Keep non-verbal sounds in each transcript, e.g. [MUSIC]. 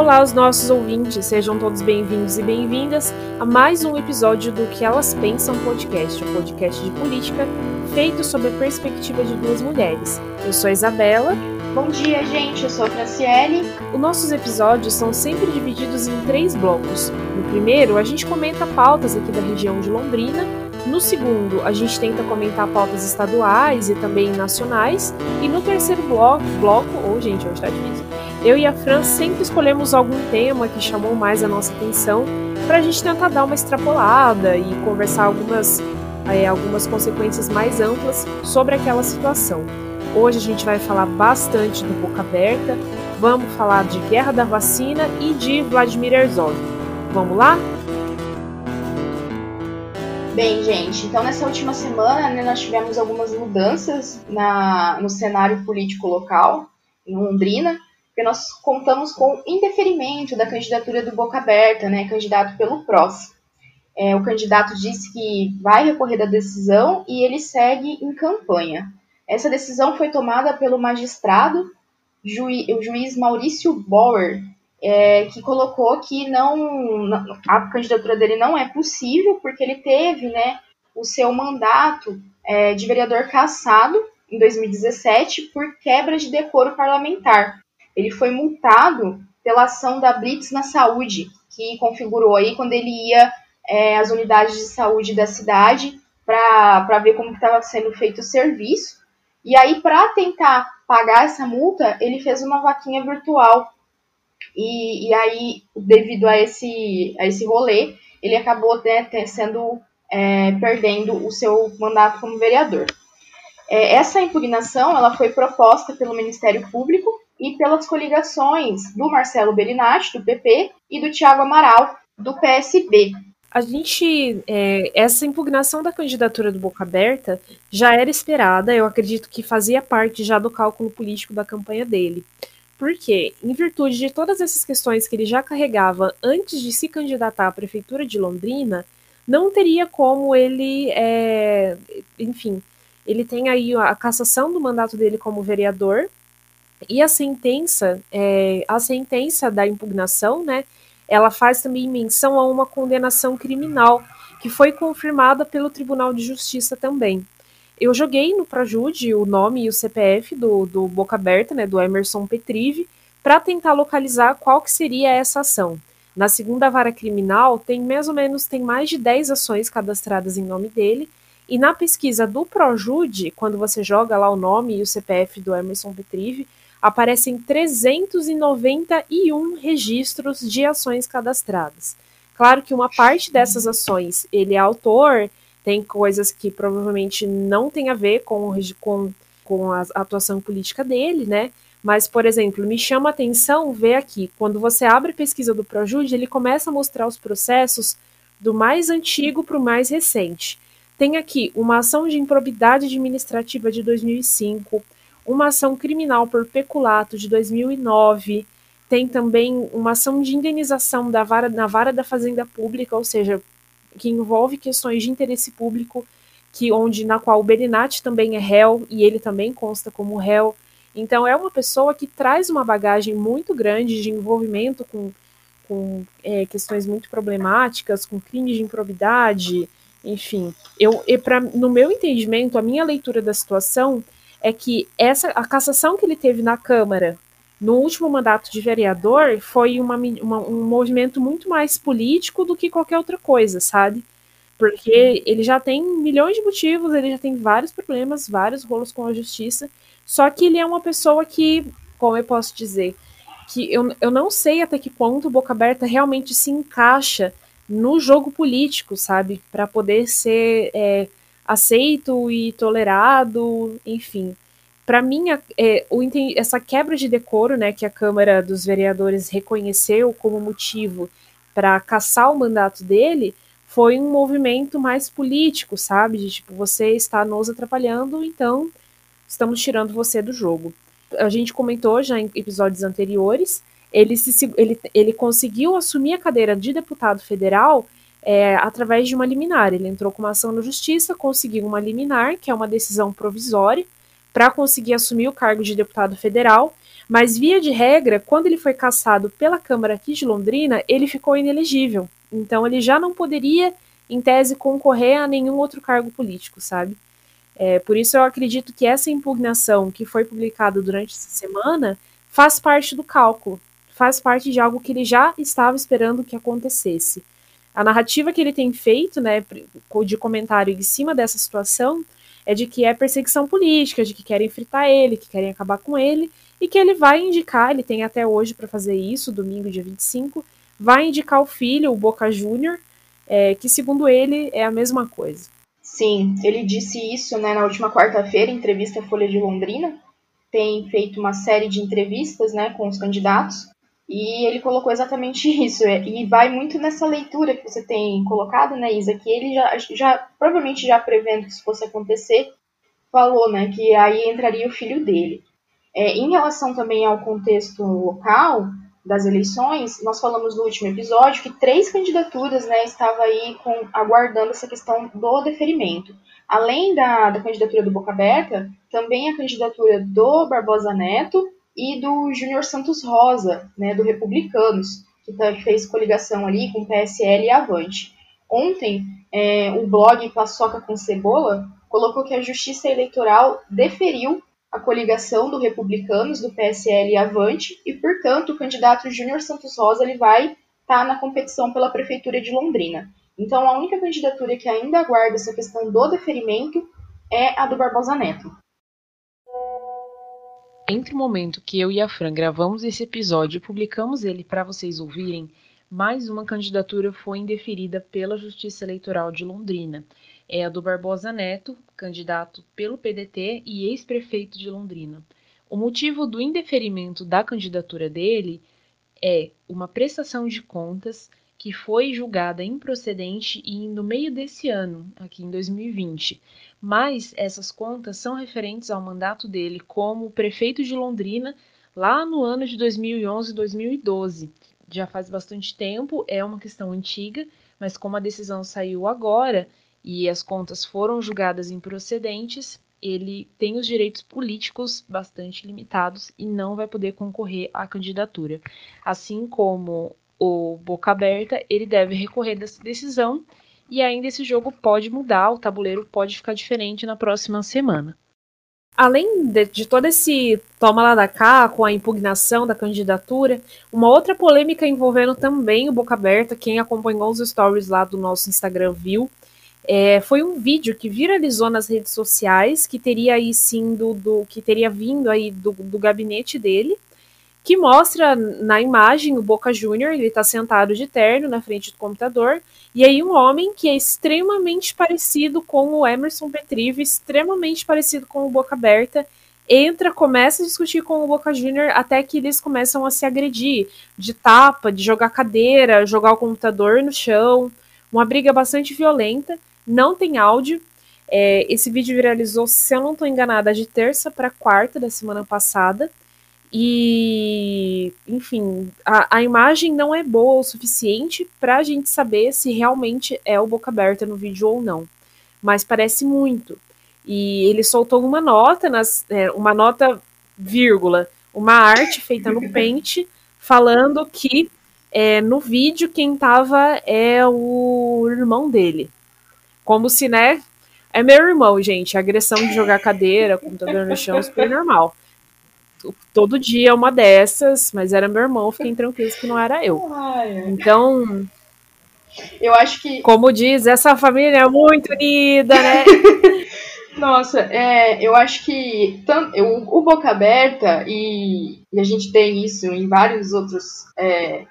Olá, os nossos ouvintes, sejam todos bem-vindos e bem-vindas a mais um episódio do Que Elas Pensam Podcast, um podcast de política feito sob a perspectiva de duas mulheres. Eu sou a Isabela. Bom dia, gente. Eu sou a Franciele. Os nossos episódios são sempre divididos em três blocos. No primeiro, a gente comenta pautas aqui da região de Londrina. No segundo, a gente tenta comentar pautas estaduais e também nacionais. E no terceiro bloco, bloco, oh gente, hoje tá difícil eu e a Fran sempre escolhemos algum tema que chamou mais a nossa atenção para a gente tentar dar uma extrapolada e conversar algumas, é, algumas consequências mais amplas sobre aquela situação. Hoje a gente vai falar bastante do Boca Aberta, vamos falar de Guerra da Vacina e de Vladimir Herzog. Vamos lá? Bem, gente, então nessa última semana né, nós tivemos algumas mudanças na, no cenário político local, em Londrina, porque nós contamos com indeferimento da candidatura do Boca Aberta, né, candidato pelo PROS. É, o candidato disse que vai recorrer da decisão e ele segue em campanha. Essa decisão foi tomada pelo magistrado, juiz, o juiz Maurício Bauer, é, que colocou que não a candidatura dele não é possível porque ele teve né, o seu mandato é, de vereador cassado em 2017 por quebra de decoro parlamentar ele foi multado pela ação da Blitz na saúde, que configurou aí quando ele ia é, às unidades de saúde da cidade para ver como estava sendo feito o serviço. E aí, para tentar pagar essa multa, ele fez uma vaquinha virtual. E, e aí, devido a esse, a esse rolê, ele acabou né, sendo é, perdendo o seu mandato como vereador. É, essa impugnação ela foi proposta pelo Ministério Público e pelas coligações do Marcelo Bellinati, do PP, e do Tiago Amaral, do PSB. A gente, é, essa impugnação da candidatura do Boca Aberta já era esperada, eu acredito que fazia parte já do cálculo político da campanha dele. Porque, em virtude de todas essas questões que ele já carregava antes de se candidatar à prefeitura de Londrina, não teria como ele, é, enfim, ele tem aí a cassação do mandato dele como vereador, e a sentença, é, a sentença da impugnação, né, ela faz também menção a uma condenação criminal, que foi confirmada pelo Tribunal de Justiça também. Eu joguei no Prajude o nome e o CPF do, do Boca Aberta, né, do Emerson Petrive, para tentar localizar qual que seria essa ação. Na segunda vara criminal, tem mais ou menos tem mais de 10 ações cadastradas em nome dele, e na pesquisa do Projude, quando você joga lá o nome e o CPF do Emerson Petrive, aparecem 391 registros de ações cadastradas. Claro que uma parte dessas ações ele é autor, tem coisas que provavelmente não tem a ver com, com, com a atuação política dele, né? Mas, por exemplo, me chama a atenção ver aqui, quando você abre a pesquisa do Projude, ele começa a mostrar os processos do mais antigo para o mais recente. Tem aqui uma ação de improbidade administrativa de 2005, uma ação criminal por peculato de 2009, tem também uma ação de indenização da vara, na vara da Fazenda Pública, ou seja, que envolve questões de interesse público, que onde na qual o Belinati também é réu e ele também consta como réu. Então é uma pessoa que traz uma bagagem muito grande de envolvimento com, com é, questões muito problemáticas, com crimes de improbidade, enfim. Eu, pra, no meu entendimento, a minha leitura da situação é que essa a cassação que ele teve na Câmara no último mandato de vereador foi uma, uma, um movimento muito mais político do que qualquer outra coisa, sabe? Porque ele já tem milhões de motivos, ele já tem vários problemas, vários rolos com a justiça, só que ele é uma pessoa que, como eu posso dizer, que eu, eu não sei até que ponto o Boca Aberta realmente se encaixa no jogo político, sabe? Para poder ser é, aceito e tolerado, enfim. Para mim, é, o, essa quebra de decoro, né, que a Câmara dos Vereadores reconheceu como motivo para caçar o mandato dele, foi um movimento mais político, sabe? De tipo, você está nos atrapalhando, então estamos tirando você do jogo. A gente comentou já em episódios anteriores, ele, se, ele, ele conseguiu assumir a cadeira de deputado federal é, através de uma liminar. Ele entrou com uma ação na justiça, conseguiu uma liminar, que é uma decisão provisória, para conseguir assumir o cargo de deputado federal, Mas, via de regra, quando ele foi caçado pela Câmara aqui de Londrina, ele ficou inelegível. Então, ele já não poderia, em tese, concorrer a nenhum outro cargo político, sabe? É, por isso, eu acredito que essa impugnação que foi publicada durante essa semana faz parte do cálculo, faz parte de algo que ele já estava esperando que acontecesse. A narrativa que ele tem feito, né, de comentário em cima dessa situação, é de que é perseguição política, de que querem fritar ele, que querem acabar com ele, e que ele vai indicar, ele tem até hoje para fazer isso, domingo, dia 25, vai indicar o filho, o Boca Júnior, é, que segundo ele é a mesma coisa. Sim, ele disse isso né, na última quarta-feira, em entrevista à Folha de Londrina. Tem feito uma série de entrevistas né, com os candidatos e ele colocou exatamente isso. É, e vai muito nessa leitura que você tem colocado, né, Isa, que ele já, já provavelmente já prevendo que isso fosse acontecer, falou né, que aí entraria o filho dele. É, em relação também ao contexto local das eleições, nós falamos no último episódio que três candidaturas né, estavam aí com, aguardando essa questão do deferimento. Além da, da candidatura do Boca Aberta, também a candidatura do Barbosa Neto e do Júnior Santos Rosa, né, do Republicanos, que tá, fez coligação ali com PSL e Avante. Ontem, é, o blog Paçoca com Cebola colocou que a Justiça Eleitoral deferiu a coligação do Republicanos, do PSL e Avante, e, portanto, o candidato Júnior Santos Rosa ele vai estar tá na competição pela Prefeitura de Londrina. Então, a única candidatura que ainda aguarda essa questão do deferimento é a do Barbosa Neto. Entre o momento que eu e a Fran gravamos esse episódio e publicamos ele para vocês ouvirem, mais uma candidatura foi indeferida pela Justiça Eleitoral de Londrina. É a do Barbosa Neto, candidato pelo PDT e ex-prefeito de Londrina. O motivo do indeferimento da candidatura dele é uma prestação de contas que foi julgada improcedente e no meio desse ano, aqui em 2020, mas essas contas são referentes ao mandato dele como prefeito de Londrina lá no ano de 2011 e 2012. Já faz bastante tempo, é uma questão antiga, mas como a decisão saiu agora e as contas foram julgadas improcedentes, ele tem os direitos políticos bastante limitados e não vai poder concorrer à candidatura. Assim como o Boca Aberta, ele deve recorrer dessa decisão e ainda esse jogo pode mudar, o tabuleiro pode ficar diferente na próxima semana. Além de, de, todo esse toma lá da cá, com a impugnação da candidatura, uma outra polêmica envolvendo também o Boca Aberta, quem acompanhou os stories lá do nosso Instagram viu, é, foi um vídeo que viralizou nas redes sociais, que teria aí sim do, do que teria vindo aí do, do gabinete dele, que mostra na imagem o Boca Júnior, ele está sentado de terno na frente do computador, e aí um homem que é extremamente parecido com o Emerson Petrive, extremamente parecido com o Boca Aberta, entra, começa a discutir com o Boca Júnior até que eles começam a se agredir, de tapa, de jogar cadeira, jogar o computador no chão, uma briga bastante violenta, não tem áudio, é, esse vídeo viralizou, se eu não estou enganada, de terça para quarta da semana passada, e, enfim, a, a imagem não é boa o suficiente para a gente saber se realmente é o boca aberta no vídeo ou não. Mas parece muito. E ele soltou uma nota, nas, é, uma nota, vírgula, uma arte feita no Paint, falando que é, no vídeo quem tava é o irmão dele. Como se, né? É meu irmão, gente. Agressão de jogar cadeira, computador no chão, super normal todo dia uma dessas, mas era meu irmão, fiquem tranquilos que não era eu. Então. Eu acho que. Como diz, essa família é muito unida, né? [LAUGHS] Nossa, é, eu acho que tanto, eu, o Boca Aberta, e, e, a gente tem isso em vários outros é,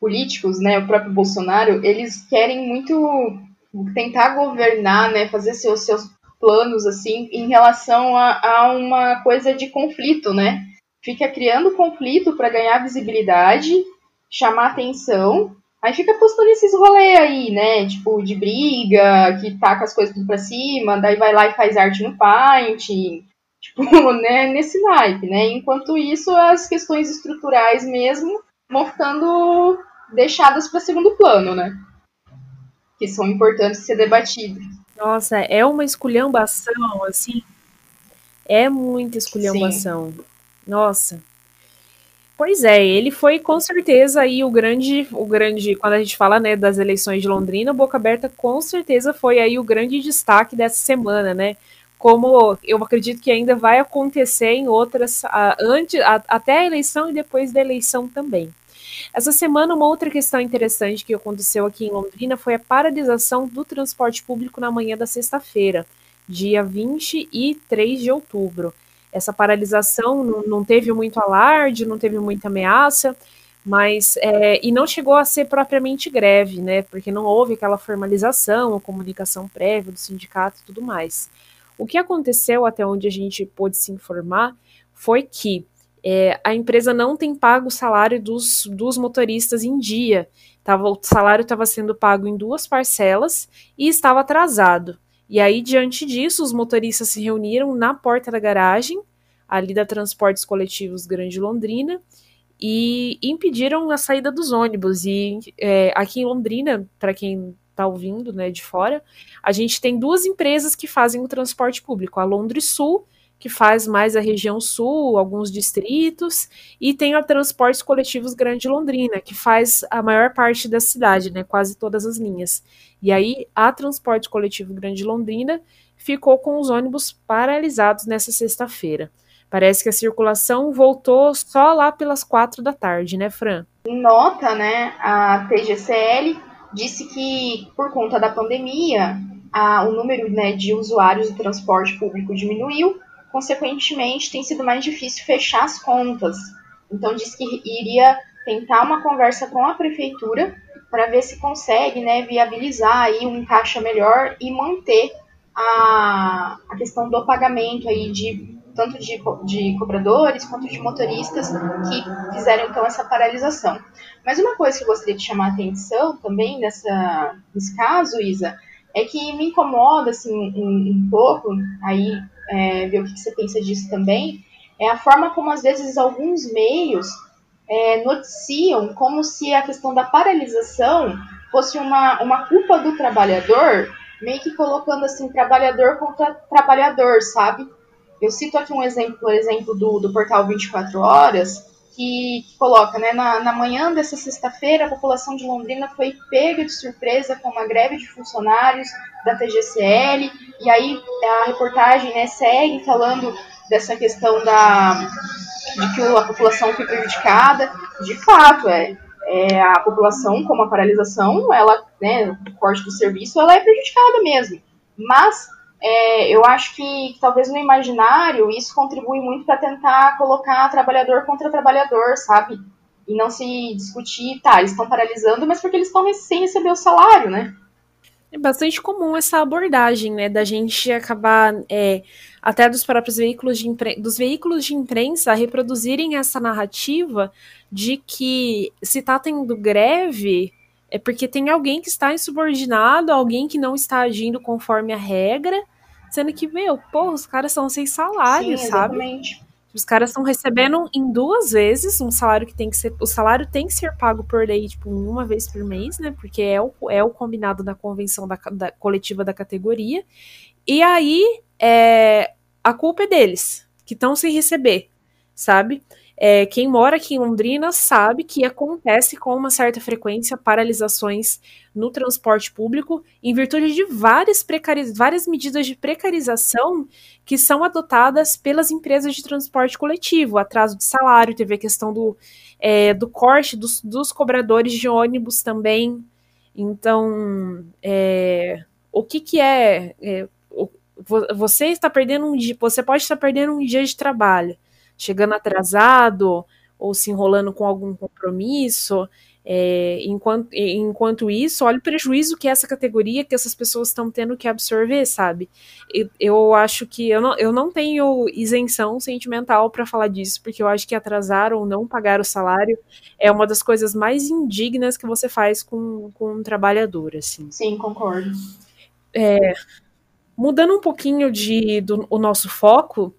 políticos, né? O próprio Bolsonaro, eles querem muito tentar governar, né? Fazer seus, seus planos assim em relação a, a uma coisa de conflito, né? Fica criando conflito para ganhar visibilidade, chamar atenção, aí fica postando esses rolê aí, né? Tipo, de briga, que taca as coisas tudo pra cima, daí vai lá e faz arte no Paint, [LAUGHS] tipo, né? Nesse naipe, né? Enquanto isso, as questões estruturais mesmo vão ficando deixadas para segundo plano, né? Que são importantes ser debatidas. Nossa, é uma esculhambação, assim. É muita esculhambação. Sim. Nossa. Pois é, ele foi com certeza aí o grande, o grande, quando a gente fala, né, das eleições de Londrina, Boca Aberta com certeza foi aí o grande destaque dessa semana, né? Como eu acredito que ainda vai acontecer em outras, antes, até a eleição e depois da eleição também. Essa semana, uma outra questão interessante que aconteceu aqui em Londrina foi a paralisação do transporte público na manhã da sexta-feira, dia 23 de outubro. Essa paralisação não, não teve muito alarde, não teve muita ameaça, mas é, e não chegou a ser propriamente greve, né? Porque não houve aquela formalização ou comunicação prévia do sindicato e tudo mais. O que aconteceu até onde a gente pôde se informar foi que é, a empresa não tem pago o salário dos, dos motoristas em dia. Tava, o salário estava sendo pago em duas parcelas e estava atrasado. E aí, diante disso, os motoristas se reuniram na porta da garagem, ali da Transportes Coletivos Grande Londrina, e impediram a saída dos ônibus. E é, aqui em Londrina, para quem está ouvindo né, de fora, a gente tem duas empresas que fazem o transporte público, a Londres Sul que faz mais a região sul, alguns distritos, e tem a Transportes Coletivos Grande Londrina, que faz a maior parte da cidade, né, quase todas as linhas. E aí a Transporte Coletivo Grande Londrina ficou com os ônibus paralisados nessa sexta-feira. Parece que a circulação voltou só lá pelas quatro da tarde, né, Fran? Em nota, né, a TGCL disse que por conta da pandemia, a, o número né, de usuários do transporte público diminuiu consequentemente, tem sido mais difícil fechar as contas. Então, disse que iria tentar uma conversa com a prefeitura para ver se consegue né, viabilizar aí um encaixe melhor e manter a, a questão do pagamento aí de tanto de, de cobradores quanto de motoristas que fizeram então essa paralisação. Mas uma coisa que eu gostaria de chamar a atenção também nessa, nesse caso, Isa, é que me incomoda assim um, um pouco aí é, ver o que você pensa disso também, é a forma como às vezes alguns meios é, noticiam como se a questão da paralisação fosse uma, uma culpa do trabalhador, meio que colocando assim, trabalhador contra trabalhador, sabe? Eu cito aqui um exemplo, por exemplo, do, do portal 24 Horas, que, que coloca, né, na, na manhã dessa sexta-feira, a população de Londrina foi pega de surpresa com uma greve de funcionários da TGCL, e aí a reportagem né, segue falando dessa questão da, de que a população foi prejudicada. De fato, é, é a população, com a paralisação, ela, né, o corte do serviço, ela é prejudicada mesmo. Mas é, eu acho que, talvez no imaginário isso contribui muito para tentar colocar trabalhador contra trabalhador, sabe? E não se discutir, tá, eles estão paralisando, mas porque eles estão sem receber o salário, né? É bastante comum essa abordagem, né, da gente acabar, é, até dos próprios veículos de imprensa, dos veículos de imprensa reproduzirem essa narrativa de que se tá tendo greve, é porque tem alguém que está insubordinado, alguém que não está agindo conforme a regra, sendo que, meu, pô, os caras são sem salário, Sim, sabe? Os caras estão recebendo em duas vezes um salário que tem que ser. O salário tem que ser pago por lei, tipo, uma vez por mês, né? Porque é o, é o combinado da convenção da, da coletiva da categoria. E aí, é, a culpa é deles, que estão sem receber, sabe? É, quem mora aqui em Londrina sabe que acontece com uma certa frequência paralisações no transporte público em virtude de várias, várias medidas de precarização que são adotadas pelas empresas de transporte coletivo. Atraso de salário, teve a questão do, é, do corte dos, dos, cobradores de ônibus também. Então, é, o que, que é, é você está perdendo um dia, você pode estar perdendo um dia de trabalho chegando atrasado ou se enrolando com algum compromisso. É, enquanto, enquanto isso, olha o prejuízo que essa categoria, que essas pessoas estão tendo que absorver, sabe? Eu, eu acho que eu não, eu não tenho isenção sentimental para falar disso, porque eu acho que atrasar ou não pagar o salário é uma das coisas mais indignas que você faz com, com um trabalhador, assim. Sim, concordo. É, mudando um pouquinho de, do o nosso foco,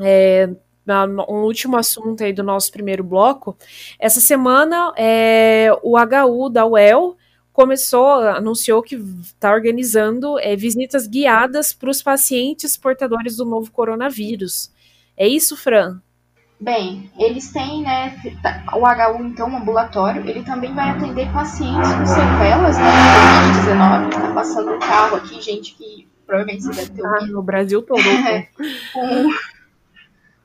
é, um último assunto aí do nosso primeiro bloco. Essa semana, é, o HU da UEL começou, anunciou que está organizando é, visitas guiadas para os pacientes portadores do novo coronavírus. É isso, Fran? Bem, eles têm, né, o HU, então, ambulatório, ele também vai atender pacientes com sequelas, né, de Covid-19, tá passando um carro aqui, gente que provavelmente você deve ter ouvido. Ah, no Brasil todo. [LAUGHS] Com...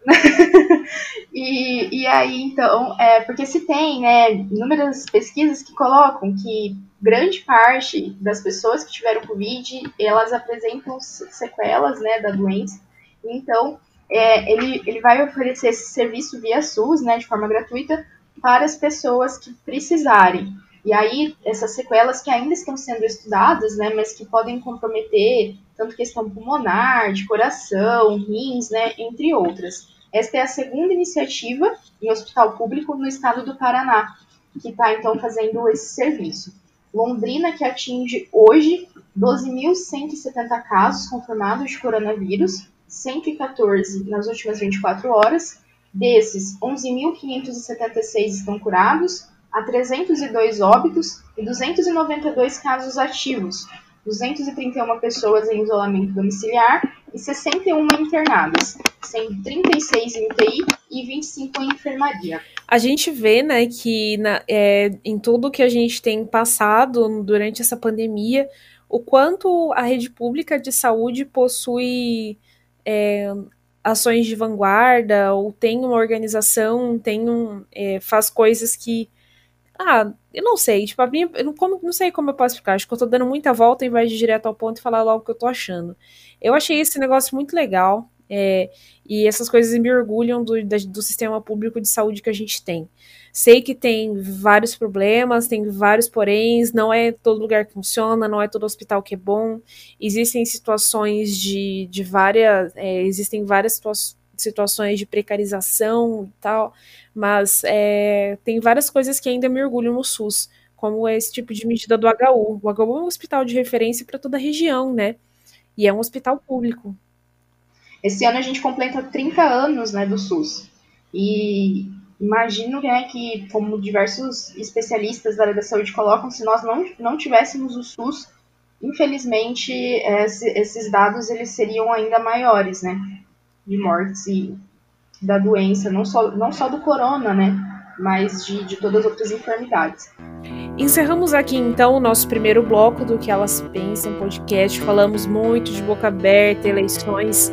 [LAUGHS] e, e aí, então, é, porque se tem, né, inúmeras pesquisas que colocam que grande parte das pessoas que tiveram Covid, elas apresentam sequelas, né, da doença, então é, ele, ele vai oferecer esse serviço via SUS, né, de forma gratuita, para as pessoas que precisarem. E aí, essas sequelas que ainda estão sendo estudadas, né, mas que podem comprometer tanto questão pulmonar, de coração, rins, né, entre outras. Esta é a segunda iniciativa em hospital público no estado do Paraná, que está então fazendo esse serviço. Londrina, que atinge hoje 12.170 casos confirmados de coronavírus, 114 nas últimas 24 horas. Desses, 11.576 estão curados, há 302 óbitos e 292 casos ativos, 231 pessoas em isolamento domiciliar e 61 internadas, sendo 36 em UTI e 25 em enfermaria. A gente vê, né, que na, é, em tudo que a gente tem passado durante essa pandemia, o quanto a rede pública de saúde possui é, ações de vanguarda, ou tem uma organização, tem um, é, faz coisas que. Ah, eu não sei, tipo, a minha, eu não, como, não sei como eu posso explicar, acho que eu tô dando muita volta em vez de ir direto ao ponto e falar logo o que eu tô achando. Eu achei esse negócio muito legal, é, e essas coisas me orgulham do, do sistema público de saúde que a gente tem. Sei que tem vários problemas, tem vários poréns, não é todo lugar que funciona, não é todo hospital que é bom. Existem situações de, de várias. É, existem várias situa situações de precarização e tal, mas é, tem várias coisas que ainda me orgulham no SUS, como esse tipo de medida do HU. O HU é um hospital de referência para toda a região, né? E é um hospital público. Esse ano a gente completa 30 anos né, do SUS. E imagino né, que, como diversos especialistas da área da saúde colocam, se nós não, não tivéssemos o SUS, infelizmente esse, esses dados eles seriam ainda maiores, né? De mortes e da doença, não só, não só do corona, né? Mas de, de todas as outras enfermidades. Encerramos aqui então o nosso primeiro bloco do que elas pensam podcast. Falamos muito de boca aberta, eleições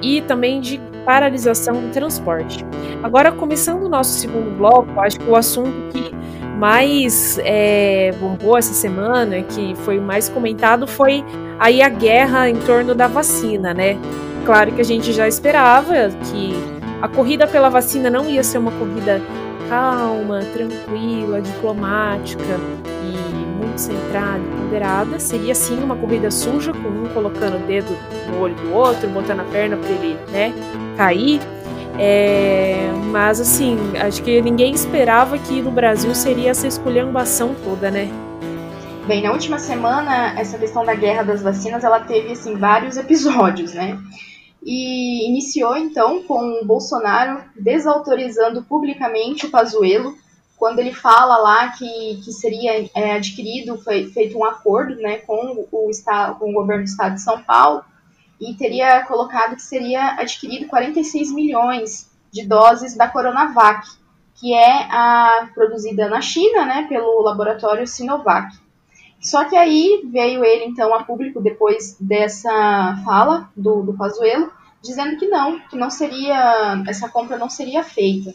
e também de paralisação do transporte. Agora, começando o nosso segundo bloco, acho que o assunto que mais é, bombou essa semana, que foi mais comentado, foi aí a guerra em torno da vacina, né? Claro que a gente já esperava que a corrida pela vacina não ia ser uma corrida calma, tranquila, diplomática e muito centrada ponderada. Seria sim uma corrida suja, com um colocando o dedo no olho do outro, botando a perna para ele né, cair. É, mas assim, acho que ninguém esperava que no Brasil seria essa esculhambação toda, né? Bem, na última semana, essa questão da guerra das vacinas, ela teve assim vários episódios, né? E iniciou então com o Bolsonaro desautorizando publicamente o Pazuello quando ele fala lá que, que seria é, adquirido, foi feito um acordo né, com, o estado, com o governo do estado de São Paulo, e teria colocado que seria adquirido 46 milhões de doses da Coronavac, que é a produzida na China, né, pelo laboratório Sinovac. Só que aí veio ele, então, a público, depois dessa fala do, do Pazuello, dizendo que não, que não seria, essa compra não seria feita.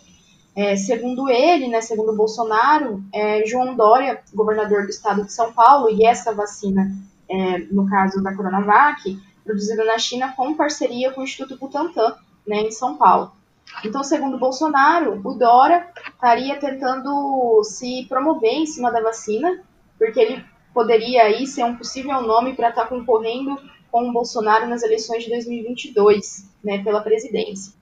É, segundo ele, né, segundo Bolsonaro, é, João Dória, governador do estado de São Paulo, e essa vacina, é, no caso da Coronavac, produzida na China com parceria com o Instituto Butantan, né, em São Paulo. Então, segundo Bolsonaro, o Dória estaria tentando se promover em cima da vacina, porque ele poderia aí ser um possível nome para estar tá concorrendo com o Bolsonaro nas eleições de 2022, né, pela presidência.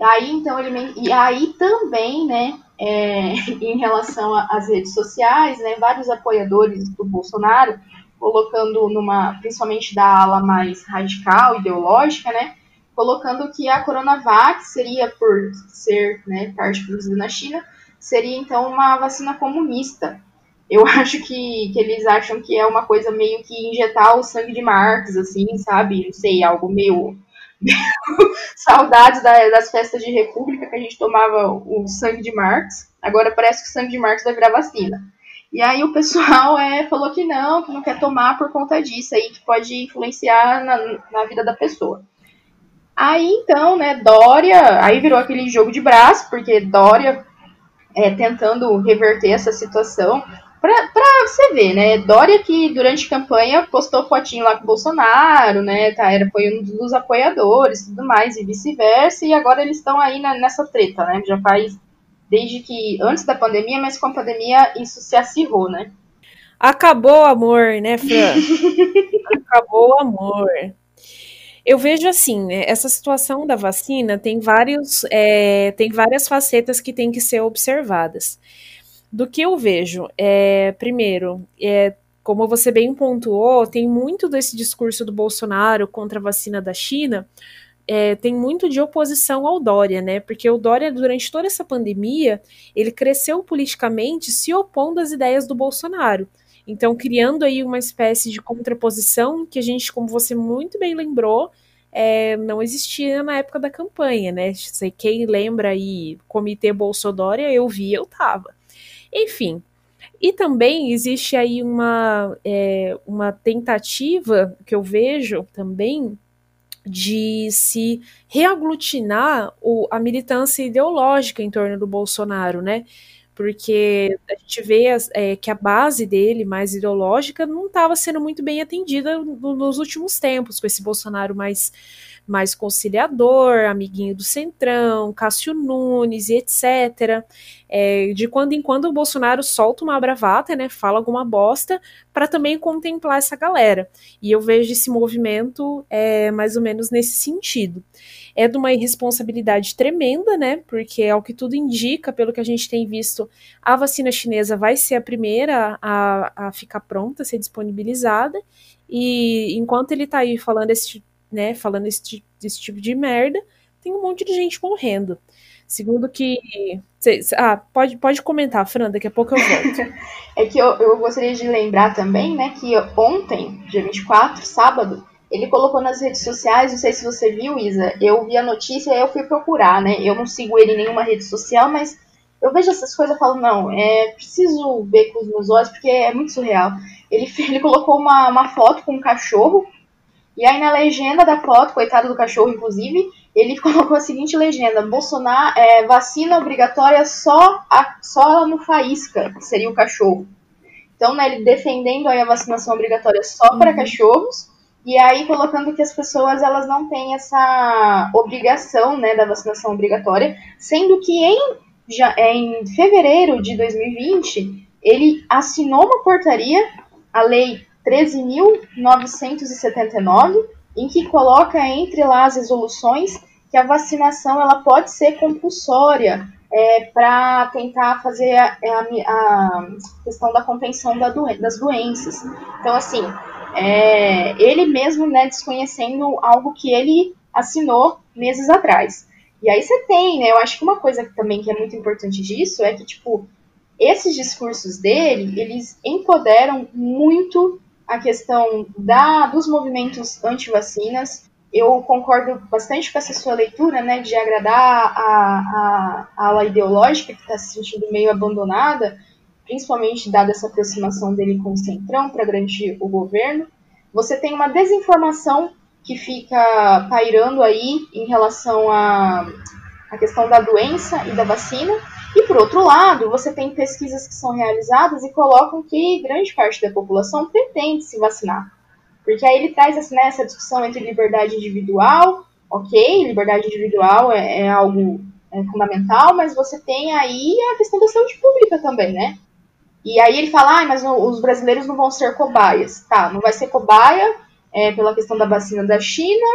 Aí, então, ele. E aí também, né, é, [LAUGHS] em relação às redes sociais, né, vários apoiadores do Bolsonaro, colocando numa. principalmente da ala mais radical, ideológica, né, colocando que a Coronavac seria, por ser né, parte produzida na China, seria então uma vacina comunista. Eu acho que, que eles acham que é uma coisa meio que injetar o sangue de Marx, assim, sabe? Não sei, algo meio [LAUGHS] Saudades da, das festas de república que a gente tomava o sangue de Marx. Agora parece que o sangue de Marx vai virar vacina. E aí o pessoal é, falou que não, que não quer tomar por conta disso aí, que pode influenciar na, na vida da pessoa. Aí então, né, Dória, aí virou aquele jogo de braço, porque Dória é, tentando reverter essa situação. Pra, pra você ver, né? Dória que durante campanha postou fotinho lá com o Bolsonaro, né? Tá, era, foi um dos apoiadores tudo mais, e vice-versa, e agora eles estão aí na, nessa treta, né? Já faz desde que. antes da pandemia, mas com a pandemia isso se acirrou, né? Acabou o amor, né, Fran? [LAUGHS] Acabou o amor. Eu vejo assim, né, essa situação da vacina tem vários, é, tem várias facetas que têm que ser observadas. Do que eu vejo, é, primeiro, é, como você bem pontuou, tem muito desse discurso do Bolsonaro contra a vacina da China, é, tem muito de oposição ao Dória, né? Porque o Dória, durante toda essa pandemia, ele cresceu politicamente se opondo às ideias do Bolsonaro. Então, criando aí uma espécie de contraposição que a gente, como você muito bem lembrou, é, não existia na época da campanha, né? Quem lembra aí, Comitê Bolsodória, eu vi, eu tava. Enfim. E também existe aí uma, é, uma tentativa que eu vejo também de se reaglutinar o, a militância ideológica em torno do Bolsonaro, né? Porque a gente vê é, que a base dele, mais ideológica, não estava sendo muito bem atendida no, nos últimos tempos, com esse Bolsonaro mais mais conciliador, amiguinho do Centrão, Cássio Nunes e etc. É, de quando em quando o Bolsonaro solta uma bravata, né, fala alguma bosta, para também contemplar essa galera. E eu vejo esse movimento é, mais ou menos nesse sentido. É de uma irresponsabilidade tremenda, né, porque ao que tudo indica, pelo que a gente tem visto, a vacina chinesa vai ser a primeira a, a ficar pronta, a ser disponibilizada, e enquanto ele está aí falando esse né, falando esse, esse tipo de merda, tem um monte de gente morrendo. Segundo que. ah, pode, pode comentar, Fran, daqui a pouco eu volto. [LAUGHS] é que eu, eu gostaria de lembrar também, né, que ontem, dia 24, sábado, ele colocou nas redes sociais, não sei se você viu, Isa, eu vi a notícia e eu fui procurar, né? Eu não sigo ele em nenhuma rede social, mas eu vejo essas coisas e falo, não, é preciso ver com os meus olhos, porque é muito surreal. Ele, [LAUGHS] ele colocou uma, uma foto com um cachorro e aí na legenda da foto, coitado do cachorro, inclusive, ele [LAUGHS] colocou a seguinte legenda: Bolsonaro é, vacina obrigatória só, a, só no faísca, que seria o cachorro. Então, né, ele defendendo aí a vacinação obrigatória só uhum. para cachorros, e aí colocando que as pessoas elas não têm essa obrigação né, da vacinação obrigatória, sendo que em, já, em fevereiro de 2020 ele assinou uma portaria, a lei 13.979, em que coloca entre lá as resoluções que a vacinação ela pode ser compulsória é, para tentar fazer a, a, a, questão da contenção da doen das doenças. Então, assim, é, ele mesmo né, desconhecendo algo que ele assinou meses atrás. E aí você tem, né? Eu acho que uma coisa também que é muito importante disso é que, tipo, esses discursos dele, eles empoderam muito a questão da, dos movimentos anti-vacinas. Eu concordo bastante com essa sua leitura, né, de agradar a, a, a ala ideológica que está se sentindo meio abandonada, principalmente dada essa aproximação dele com o Centrão para garantir o governo. Você tem uma desinformação que fica pairando aí em relação à a, a questão da doença e da vacina, e por outro lado, você tem pesquisas que são realizadas e colocam que grande parte da população pretende se vacinar. Porque aí ele traz assim, né, essa discussão entre liberdade individual, ok, liberdade individual é, é algo é, fundamental, mas você tem aí a questão da saúde pública também, né? E aí ele fala, ah, mas os brasileiros não vão ser cobaias. Tá, não vai ser cobaia é, pela questão da vacina da China,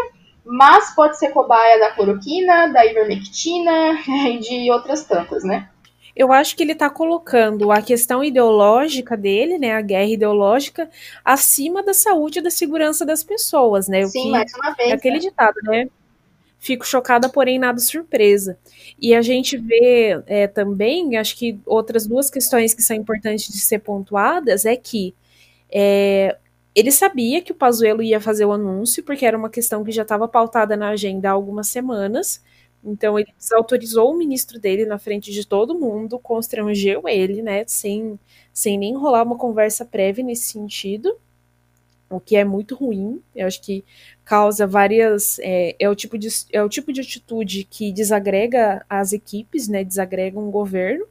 mas pode ser cobaia da cloroquina, da ivermectina [LAUGHS] e de outras tantas, né? Eu acho que ele está colocando a questão ideológica dele, né, a guerra ideológica, acima da saúde e da segurança das pessoas, né? Sim, que, mais uma vez. É aquele né? ditado, né? Fico chocada, porém nada surpresa. E a gente vê é, também, acho que outras duas questões que são importantes de ser pontuadas é que é, ele sabia que o Pazuello ia fazer o anúncio, porque era uma questão que já estava pautada na agenda há algumas semanas. Então ele desautorizou o ministro dele na frente de todo mundo, constrangeu ele, né, sem, sem nem rolar uma conversa prévia nesse sentido, o que é muito ruim. Eu acho que causa várias. É, é, o, tipo de, é o tipo de atitude que desagrega as equipes, né, desagrega um governo.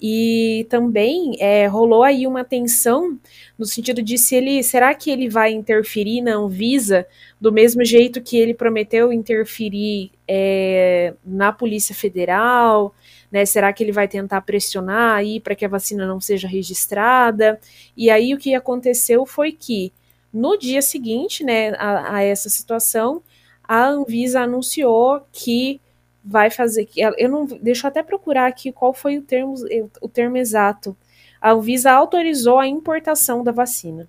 E também é, rolou aí uma tensão no sentido de se ele será que ele vai interferir na Anvisa do mesmo jeito que ele prometeu interferir é, na Polícia Federal, né? Será que ele vai tentar pressionar aí para que a vacina não seja registrada? E aí o que aconteceu foi que no dia seguinte, né, a, a essa situação, a Anvisa anunciou que vai fazer. Eu não deixa eu até procurar aqui qual foi o termo, o termo exato. A Anvisa autorizou a importação da vacina.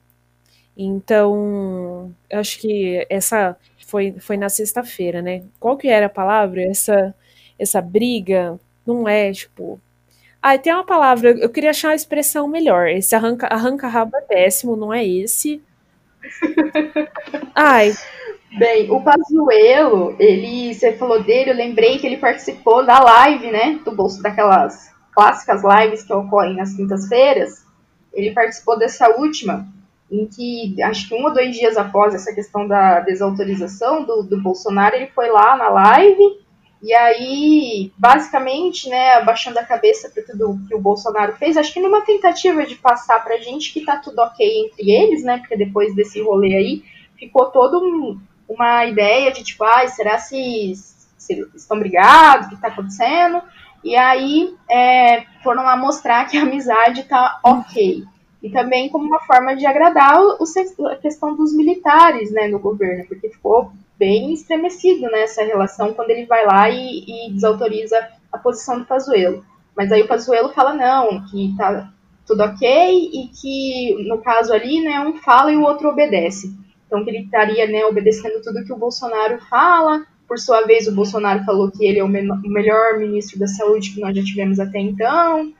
Então, acho que essa foi, foi na sexta-feira, né? Qual que era a palavra? Essa essa briga não é tipo. Ah, tem uma palavra, eu queria achar uma expressão melhor. Esse arranca, arranca rabo é péssimo, não é esse. [LAUGHS] Ai, Bem, o Pazuello, ele, você falou dele, eu lembrei que ele participou da live, né, do bolso daquelas clássicas lives que ocorrem nas quintas-feiras. Ele participou dessa última, em que acho que um ou dois dias após essa questão da desautorização do, do Bolsonaro, ele foi lá na live e aí, basicamente, né, abaixando a cabeça para tudo que o Bolsonaro fez, acho que numa tentativa de passar pra gente que tá tudo ok entre eles, né, porque depois desse rolê aí, ficou todo um, uma ideia de tipo, ah, será se, se estão brigados, o que está acontecendo? E aí é, foram lá mostrar que a amizade está ok. E também como uma forma de agradar o, a questão dos militares né, no governo, porque ficou bem estremecido nessa né, relação quando ele vai lá e, e desautoriza a posição do Pazuello. Mas aí o Pazuello fala não, que tá tudo ok e que no caso ali, né, um fala e o outro obedece. Então, que ele estaria né, obedecendo tudo que o Bolsonaro fala. Por sua vez, o Bolsonaro falou que ele é o, o melhor ministro da saúde que nós já tivemos até então.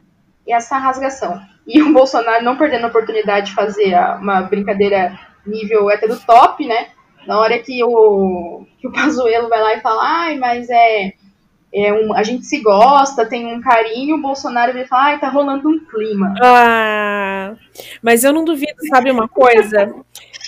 E essa rasgação. E o Bolsonaro não perdendo a oportunidade de fazer uma brincadeira nível hétero top, né? Na hora que o, que o [LAUGHS] Pazuello vai lá e fala, ai, mas é, é um, a gente se gosta, tem um carinho, o Bolsonaro vai falar, ai, tá rolando um clima. Ah, mas eu não duvido, sabe uma coisa?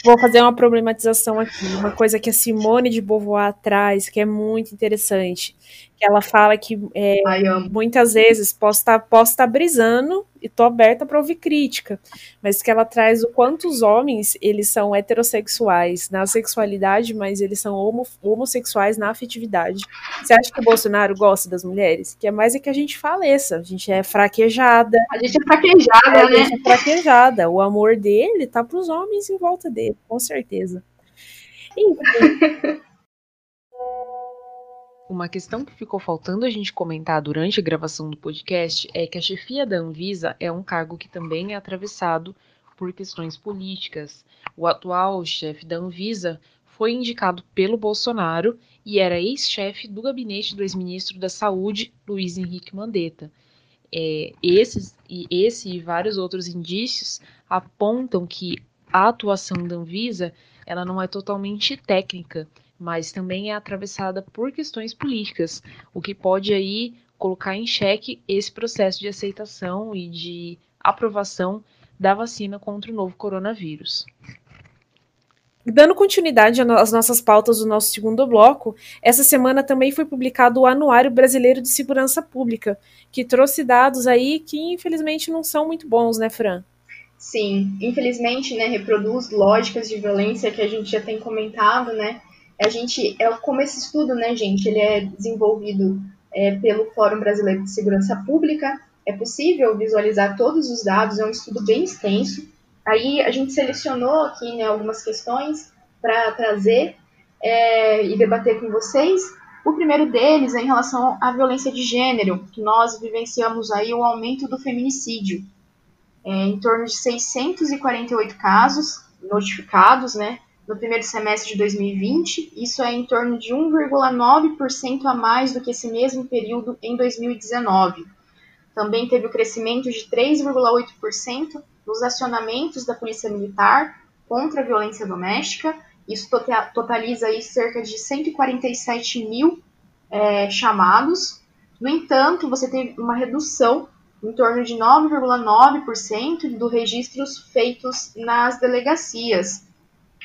Vou fazer uma problematização aqui, uma coisa que a Simone de Beauvoir traz, que é muito interessante. Que ela fala que é, muitas vezes posso estar tá, posso tá brisando e tô aberta para ouvir crítica, mas que ela traz o quanto os homens eles são heterossexuais na sexualidade, mas eles são homo, homossexuais na afetividade. Você acha que o Bolsonaro gosta das mulheres? Que é mais é que a gente faleça, a gente é fraquejada. A gente é fraquejada, é, né? A gente é fraquejada. O amor dele tá para os homens em volta dele, com certeza. Enfim. [LAUGHS] Uma questão que ficou faltando a gente comentar durante a gravação do podcast é que a chefia da Anvisa é um cargo que também é atravessado por questões políticas. O atual chefe da Anvisa foi indicado pelo Bolsonaro e era ex-chefe do gabinete do ex-ministro da Saúde, Luiz Henrique Mandetta. É, esses, e esse e vários outros indícios apontam que a atuação da Anvisa ela não é totalmente técnica mas também é atravessada por questões políticas, o que pode aí colocar em xeque esse processo de aceitação e de aprovação da vacina contra o novo coronavírus. Dando continuidade às nossas pautas do nosso segundo bloco, essa semana também foi publicado o Anuário Brasileiro de Segurança Pública, que trouxe dados aí que infelizmente não são muito bons, né, Fran? Sim, infelizmente, né, reproduz lógicas de violência que a gente já tem comentado, né, a gente, é como esse estudo, né, gente, ele é desenvolvido é, pelo Fórum Brasileiro de Segurança Pública, é possível visualizar todos os dados, é um estudo bem extenso. Aí a gente selecionou aqui né, algumas questões para trazer é, e debater com vocês. O primeiro deles é em relação à violência de gênero, que nós vivenciamos aí o aumento do feminicídio. É, em torno de 648 casos notificados, né, no primeiro semestre de 2020, isso é em torno de 1,9% a mais do que esse mesmo período em 2019. Também teve o crescimento de 3,8% nos acionamentos da Polícia Militar contra a violência doméstica. Isso tota-, totaliza aí cerca de 147 mil é, chamados. No entanto, você tem uma redução em torno de 9,9% dos registros feitos nas delegacias.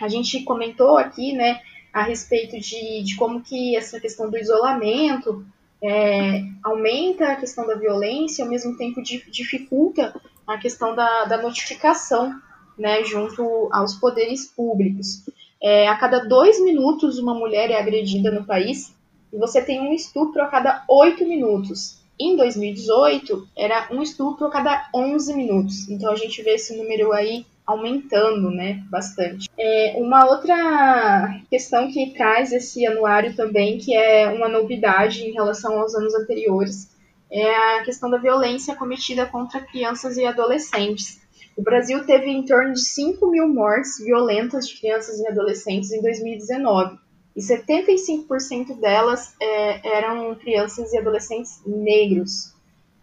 A gente comentou aqui, né, a respeito de, de como que essa questão do isolamento é, aumenta a questão da violência, ao mesmo tempo dificulta a questão da, da notificação, né, junto aos poderes públicos. É, a cada dois minutos uma mulher é agredida no país e você tem um estupro a cada oito minutos. Em 2018, era um estupro a cada 11 minutos. Então a gente vê esse número aí aumentando, né, bastante. É, uma outra questão que traz esse anuário também, que é uma novidade em relação aos anos anteriores, é a questão da violência cometida contra crianças e adolescentes. O Brasil teve em torno de 5 mil mortes violentas de crianças e adolescentes em 2019 e 75% delas é, eram crianças e adolescentes negros.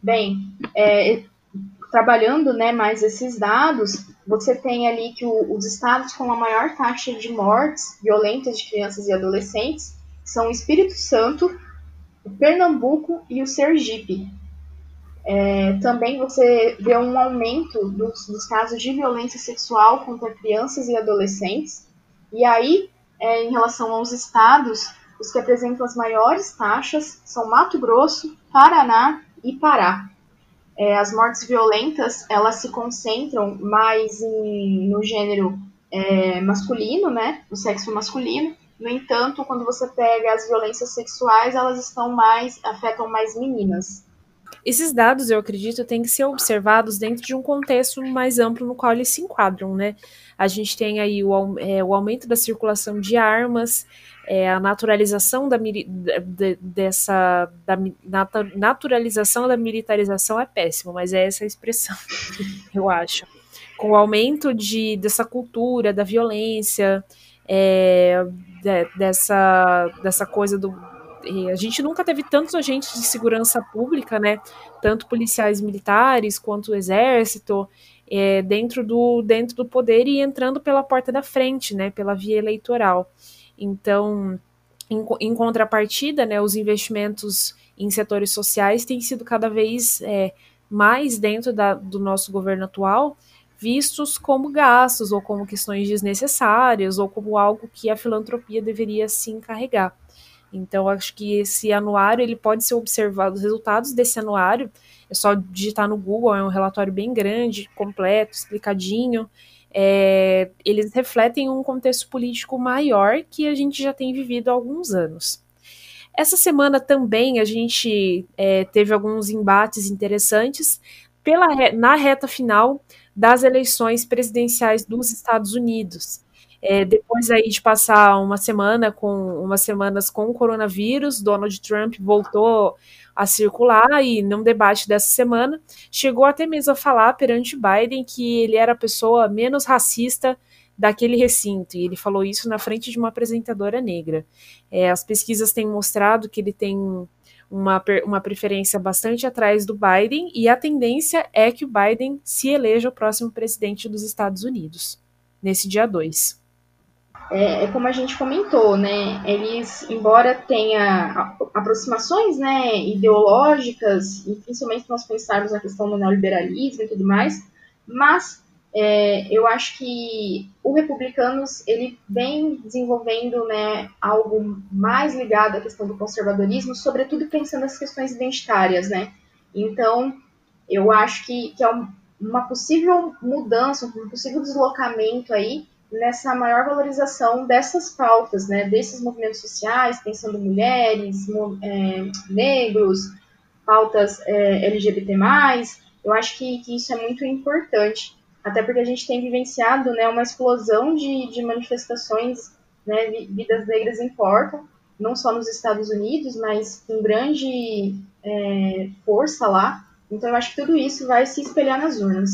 Bem, é, trabalhando né, mais esses dados, você tem ali que o, os estados com a maior taxa de mortes violentas de crianças e adolescentes são o Espírito Santo, o Pernambuco e o Sergipe. É, também você vê um aumento dos, dos, casos de violência sexual contra crianças e adolescentes. E aí é, em relação aos estados, os que apresentam as maiores taxas são Mato Grosso, Paraná e Pará. É, as mortes violentas elas se concentram mais em, no gênero é, masculino, né, no sexo masculino. No entanto, quando você pega as violências sexuais, elas estão mais afetam mais meninas. Esses dados, eu acredito, têm que ser observados dentro de um contexto mais amplo no qual eles se enquadram, né? A gente tem aí o, é, o aumento da circulação de armas, é, a naturalização da, de, dessa da, naturalização da militarização é péssimo, mas é essa a expressão, [LAUGHS] eu acho. Com o aumento de, dessa cultura da violência, é, de, dessa, dessa coisa do, a gente nunca teve tantos agentes de segurança pública, né? Tanto policiais militares quanto o exército, é, dentro, do, dentro do poder e entrando pela porta da frente, né? Pela via eleitoral. Então, em, em contrapartida, né, os investimentos em setores sociais têm sido cada vez é, mais dentro da, do nosso governo atual vistos como gastos ou como questões desnecessárias ou como algo que a filantropia deveria se encarregar. Então, acho que esse anuário ele pode ser observado, os resultados desse anuário, é só digitar no Google, é um relatório bem grande, completo, explicadinho. É, eles refletem um contexto político maior que a gente já tem vivido há alguns anos. Essa semana também a gente é, teve alguns embates interessantes pela, na reta final das eleições presidenciais dos Estados Unidos. É, depois aí de passar uma semana com umas semanas com o coronavírus, Donald Trump voltou a circular e num debate dessa semana chegou até mesmo a falar perante Biden que ele era a pessoa menos racista daquele recinto, e ele falou isso na frente de uma apresentadora negra. É, as pesquisas têm mostrado que ele tem uma, uma preferência bastante atrás do Biden, e a tendência é que o Biden se eleja o próximo presidente dos Estados Unidos, nesse dia 2 é, é, como a gente comentou, né? Eles, embora tenha aproximações, né, ideológicas, e principalmente nós pensarmos na questão do neoliberalismo e tudo mais, mas é, eu acho que o Republicanos ele vem desenvolvendo, né, algo mais ligado à questão do conservadorismo, sobretudo pensando nas questões identitárias, né? Então, eu acho que, que é uma possível mudança, um possível deslocamento aí nessa maior valorização dessas pautas, né, desses movimentos sociais, pensando mulheres, é, negros, pautas é, LGBT+, eu acho que, que, isso é muito importante, até porque a gente tem vivenciado né, uma explosão de, de manifestações, né, vidas negras importam, não só nos Estados Unidos, mas com grande é, força lá, então eu acho que tudo isso vai se espelhar nas urnas.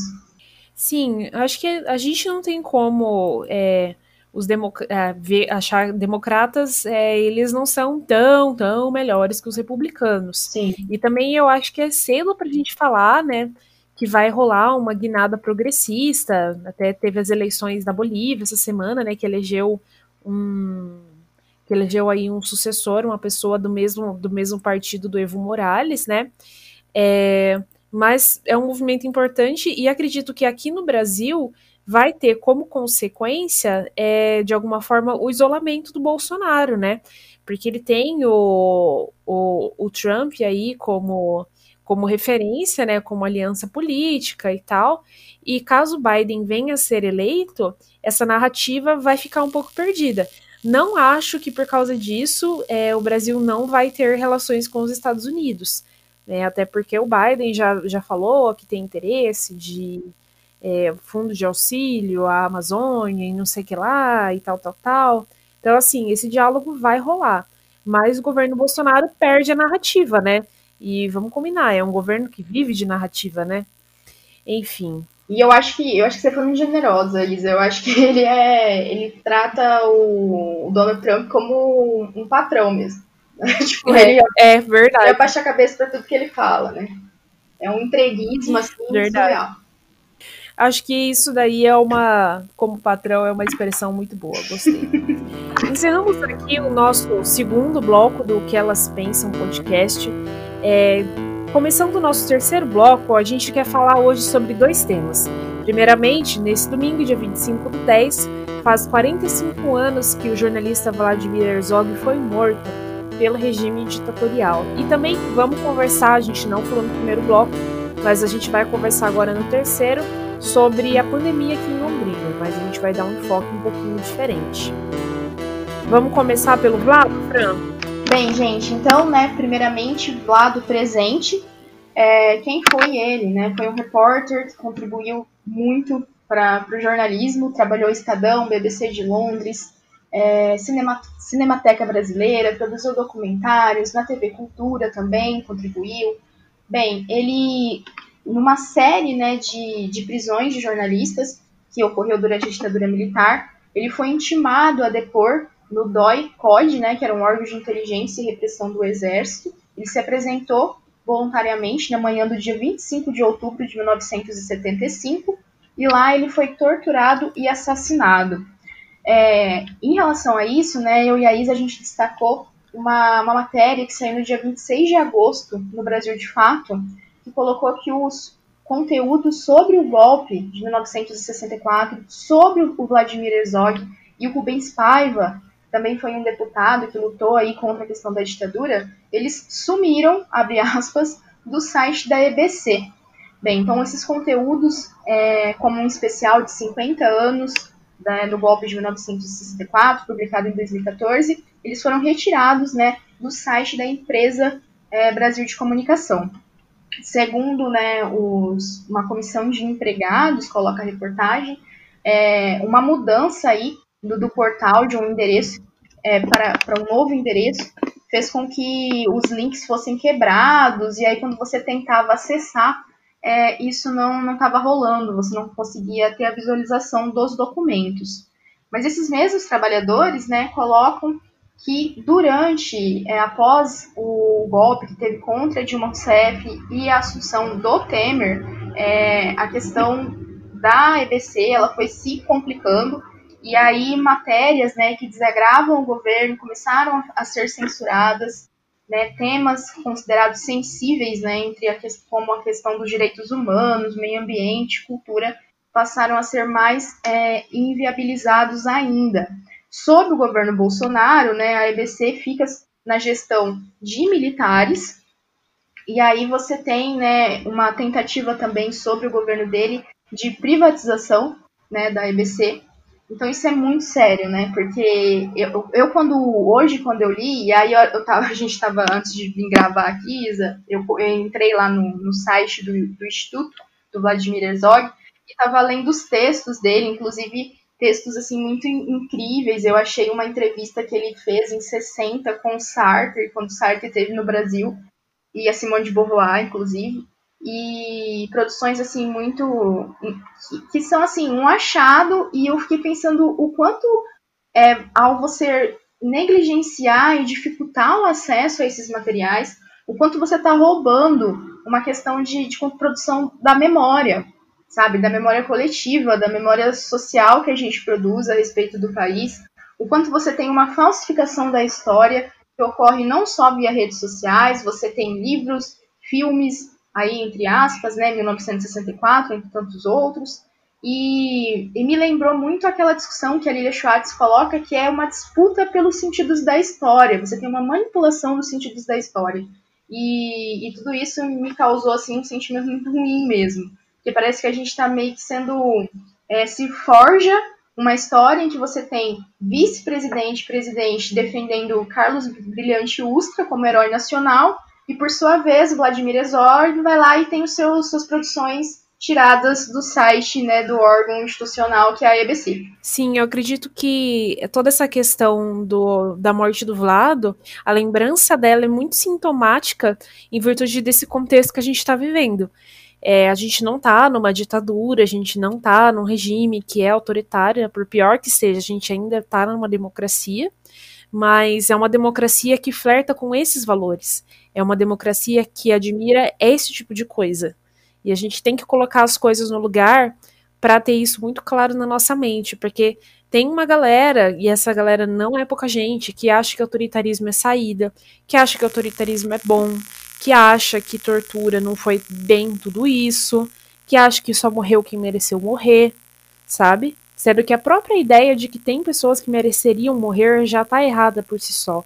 Sim, acho que a gente não tem como é, os democ é, ver, achar democratas, é, eles não são tão, tão melhores que os republicanos. Sim. E também eu acho que é cedo para a gente falar, né, que vai rolar uma guinada progressista. Até teve as eleições da Bolívia essa semana, né, que elegeu um que elegeu aí um sucessor, uma pessoa do mesmo do mesmo partido do Evo Morales, né? É, mas é um movimento importante e acredito que aqui no Brasil vai ter como consequência, é, de alguma forma, o isolamento do Bolsonaro, né? Porque ele tem o, o, o Trump aí como como referência, né, como aliança política e tal. E caso Biden venha a ser eleito, essa narrativa vai ficar um pouco perdida. Não acho que por causa disso é, o Brasil não vai ter relações com os Estados Unidos, né, até porque o Biden já, já falou que tem interesse de é, fundo de auxílio à Amazônia e não sei o que lá e tal, tal, tal. Então, assim, esse diálogo vai rolar. Mas o governo Bolsonaro perde a narrativa, né? E vamos combinar, é um governo que vive de narrativa, né? Enfim. E eu acho que eu acho que você foi muito generosa, Isa. Eu acho que [LAUGHS] ele é. ele trata o, o Donald Trump como um patrão mesmo. [LAUGHS] tipo, é, ele é verdade. Ele abaixa a cabeça para tudo que ele fala, né? É um entreguismo assim, verdade. surreal. Acho que isso daí é uma, como patrão, é uma expressão muito boa, gostei. [LAUGHS] Encerramos aqui o nosso segundo bloco do Que Elas Pensam podcast. É, começando o nosso terceiro bloco, a gente quer falar hoje sobre dois temas. Primeiramente, nesse domingo, dia 25 do 10, faz 45 anos que o jornalista Vladimir Herzog foi morto pelo regime ditatorial. E também vamos conversar, a gente não falou no primeiro bloco, mas a gente vai conversar agora no terceiro sobre a pandemia aqui em Londrina, mas a gente vai dar um enfoque um pouquinho diferente. Vamos começar pelo Vlado, Fran? Bem, gente, então, né, primeiramente, Vlado presente. É, quem foi ele, né? Foi um repórter que contribuiu muito para o jornalismo, trabalhou Estadão, BBC de Londres, é, Cinema, Cinemateca Brasileira, produziu documentários, na TV Cultura também contribuiu. Bem, ele, numa série né, de, de prisões de jornalistas que ocorreu durante a ditadura militar, ele foi intimado a depor no DOI-COD, né, que era um órgão de inteligência e repressão do Exército. Ele se apresentou voluntariamente na manhã do dia 25 de outubro de 1975 e lá ele foi torturado e assassinado. É, em relação a isso, né, eu e a Isa a gente destacou uma, uma matéria que saiu no dia 26 de agosto no Brasil de Fato, que colocou que os conteúdos sobre o golpe de 1964, sobre o Vladimir Herzog e o Rubens Paiva, também foi um deputado que lutou aí contra a questão da ditadura, eles sumiram, abre aspas, do site da EBC. Bem, então esses conteúdos, é, como um especial de 50 anos né, do golpe de 1964, publicado em 2014, eles foram retirados né, do site da empresa é, Brasil de Comunicação. Segundo né, os, uma comissão de empregados, coloca a reportagem, é, uma mudança aí do, do portal de um endereço é, para, para um novo endereço fez com que os links fossem quebrados, e aí quando você tentava acessar, é, isso não estava rolando, você não conseguia ter a visualização dos documentos. Mas esses mesmos trabalhadores né, colocam que durante, é, após o golpe que teve contra Dilma Rousseff e a assunção do Temer, é, a questão da EBC ela foi se complicando e aí matérias né, que desagravam o governo começaram a, ser censuradas, né, temas considerados sensíveis, né, entre a, como a questão dos direitos humanos, meio ambiente, cultura, passaram a ser mais é, inviabilizados ainda. Sob o governo Bolsonaro, né, a EBC fica na gestão de militares, e aí você tem né, uma tentativa também sobre o governo dele de privatização né, da EBC, então isso é muito sério, né? Porque eu, eu quando hoje quando eu li, e aí eu, tava, a gente estava antes de vir gravar aqui, Isa, eu, eu entrei lá no, no site do, do Instituto do Vladimir Herzog e estava lendo os textos dele, inclusive textos assim muito incríveis. Eu achei uma entrevista que ele fez em 60 com o Sartre, quando o Sartre esteve no Brasil, e a Simone de Beauvoir, inclusive e produções assim muito que, que, são assim um achado e eu fiquei pensando o quanto é, ao você negligenciar e dificultar o acesso a esses materiais o quanto você está roubando uma questão de, de produção da memória, sabe? Da memória coletiva, da memória social que a gente produz a respeito do país, o quanto você tem uma falsificação da história que ocorre não só via redes sociais, você tem livros, filmes, aí entre aspas, né, 1964, entre tantos outros, e, e, me lembrou muito aquela discussão que a Lilia Schwartz coloca, que é uma disputa pelos sentidos da história. Você tem uma manipulação dos sentidos da história. E, e tudo isso me causou assim um sentimento muito ruim mesmo. Porque parece que a gente está meio que sendo. É, se forja uma história em que você tem vice-presidente, presidente defendendo Carlos Brilhante Ustra como herói nacional, e por sua vez, Vladimir Herzog vai lá e tem os seus, suas produções tiradas do site, né, do órgão institucional que é a EBC. Sim, eu acredito que toda essa questão do, da morte do Vlado, a lembrança dela é muito sintomática em virtude desse contexto que a gente está vivendo. É, a gente não está numa ditadura, a gente não está num regime que é autoritário, por pior que seja, a gente ainda está numa democracia, mas é uma democracia que flerta com esses valores. É uma democracia que admira esse tipo de coisa. E a gente tem que colocar as coisas no lugar para ter isso muito claro na nossa mente, porque tem uma galera, e essa galera não é pouca gente, que acha que autoritarismo é saída, que acha que autoritarismo é bom, que acha que tortura não foi bem tudo isso, que acha que só morreu quem mereceu morrer, sabe? Sendo que a própria ideia de que tem pessoas que mereceriam morrer já tá errada por si só.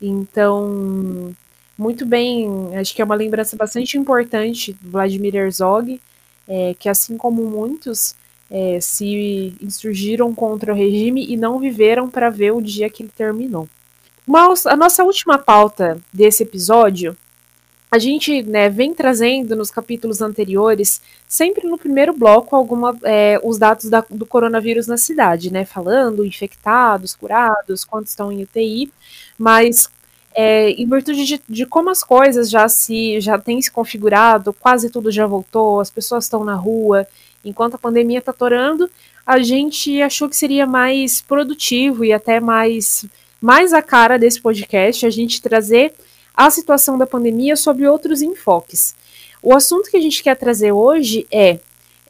Então, muito bem, acho que é uma lembrança bastante importante do Vladimir Herzog, é, que assim como muitos é, se insurgiram contra o regime e não viveram para ver o dia que ele terminou. Mas a nossa última pauta desse episódio, a gente né, vem trazendo nos capítulos anteriores, sempre no primeiro bloco, alguma, é, os dados da, do coronavírus na cidade, né? Falando infectados, curados, quantos estão em UTI, mas é, em virtude de, de, como as coisas já se já têm se configurado, quase tudo já voltou, as pessoas estão na rua, enquanto a pandemia está torando, a gente achou que seria mais produtivo e até mais, mais a cara desse podcast a gente trazer a situação da pandemia sob outros enfoques. O assunto que a gente quer trazer hoje é,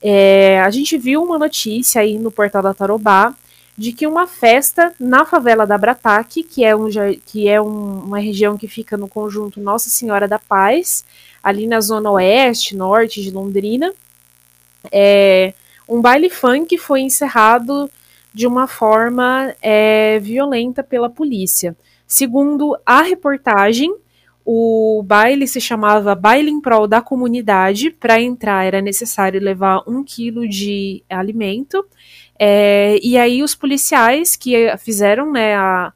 é a gente viu uma notícia aí no portal da Tarobá de que uma festa na favela da Brataque, que é, um, que é um, uma região que fica no conjunto Nossa Senhora da Paz, ali na zona oeste, norte de Londrina, é, um baile funk foi encerrado de uma forma é, violenta pela polícia. Segundo a reportagem, o baile se chamava Baile em Prol da Comunidade. Para entrar era necessário levar um quilo de alimento é, e aí os policiais que fizeram, né, a,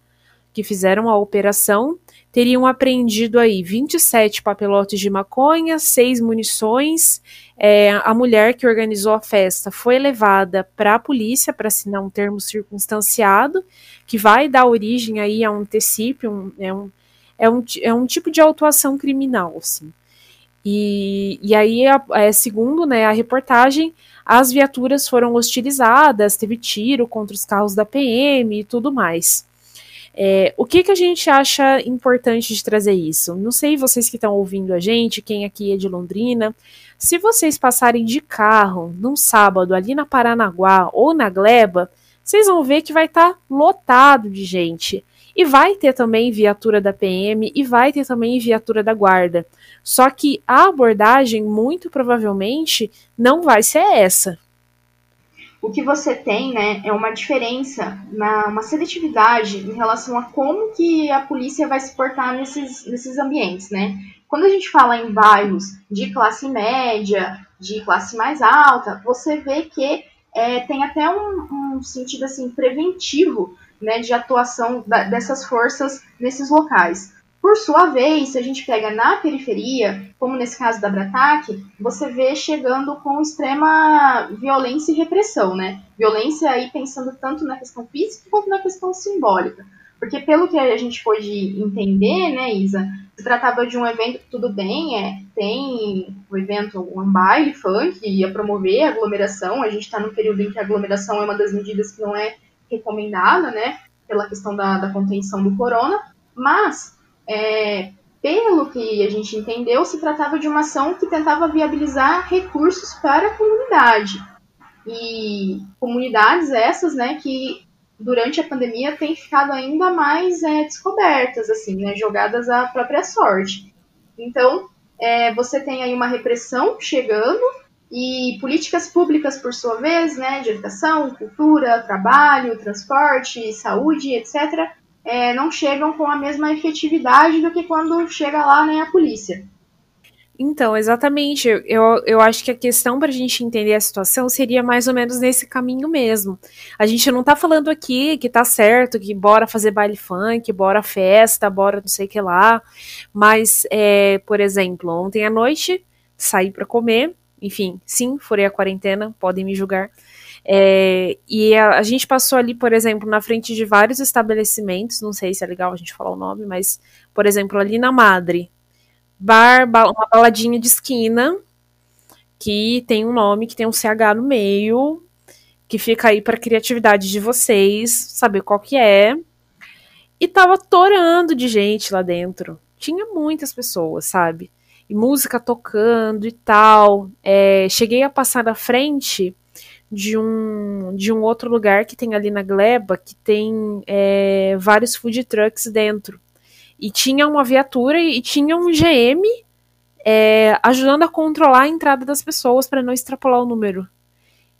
que fizeram a operação teriam apreendido aí 27 papelotes de maconha, seis munições. É, a mulher que organizou a festa foi levada para a polícia para assinar um termo circunstanciado, que vai dar origem aí a um TCIP, um, é, um, é, um, é um tipo de autuação criminal, assim. E, e aí, é, segundo né, a reportagem, as viaturas foram hostilizadas, teve tiro contra os carros da PM e tudo mais. É, o que, que a gente acha importante de trazer isso? Não sei vocês que estão ouvindo a gente, quem aqui é de Londrina. Se vocês passarem de carro num sábado ali na Paranaguá ou na Gleba, vocês vão ver que vai estar tá lotado de gente. E vai ter também viatura da PM e vai ter também viatura da guarda. Só que a abordagem, muito provavelmente, não vai ser essa. O que você tem, né, é uma diferença, na, uma seletividade em relação a como que a polícia vai se portar nesses, nesses ambientes, né? Quando a gente fala em bairros de classe média, de classe mais alta, você vê que é, tem até um, um sentido assim preventivo né, de atuação da, dessas forças nesses locais. Por sua vez, se a gente pega na periferia, como nesse caso da Brataque, você vê chegando com extrema violência e repressão, né? Violência aí pensando tanto na questão física quanto na questão simbólica. Porque pelo que a gente pôde entender, né, Isa, se tratava de um evento, tudo bem, é, tem o evento, um baile funk, ia promover a aglomeração, a gente está num período em que a aglomeração é uma das medidas que não é recomendada, né, pela questão da, da contenção do corona, mas é, pelo que a gente entendeu, se tratava de uma ação que tentava viabilizar recursos para a comunidade. E comunidades essas, né, que durante a pandemia têm ficado ainda mais é, descobertas, assim, né, jogadas à própria sorte. Então, é, você tem aí uma repressão chegando e políticas públicas, por sua vez, né, de educação, cultura, trabalho, transporte, saúde, etc., é, não chegam com a mesma efetividade do que quando chega lá né, a polícia. Então, exatamente. Eu, eu acho que a questão para a gente entender a situação seria mais ou menos nesse caminho mesmo. A gente não tá falando aqui que tá certo, que bora fazer baile funk, bora festa, bora não sei o que lá. Mas, é, por exemplo, ontem à noite saí para comer. Enfim, sim, furei a quarentena, podem me julgar. É, e a, a, gente passou ali, por exemplo, na frente de vários estabelecimentos, não sei se é legal a gente falar o nome, mas, por exemplo, ali na Madre, bar, uma baladinha de esquina, que tem um nome, que tem um CH no meio, que fica aí para criatividade de vocês, saber qual que é. E tava torando de gente lá dentro. Tinha muitas pessoas, sabe? Música tocando e tal. É, cheguei a passar na frente de um, de um outro lugar que tem ali na Gleba, que tem é, vários food trucks dentro. E tinha uma viatura e tinha um GM é, ajudando a controlar a entrada das pessoas para não extrapolar o número.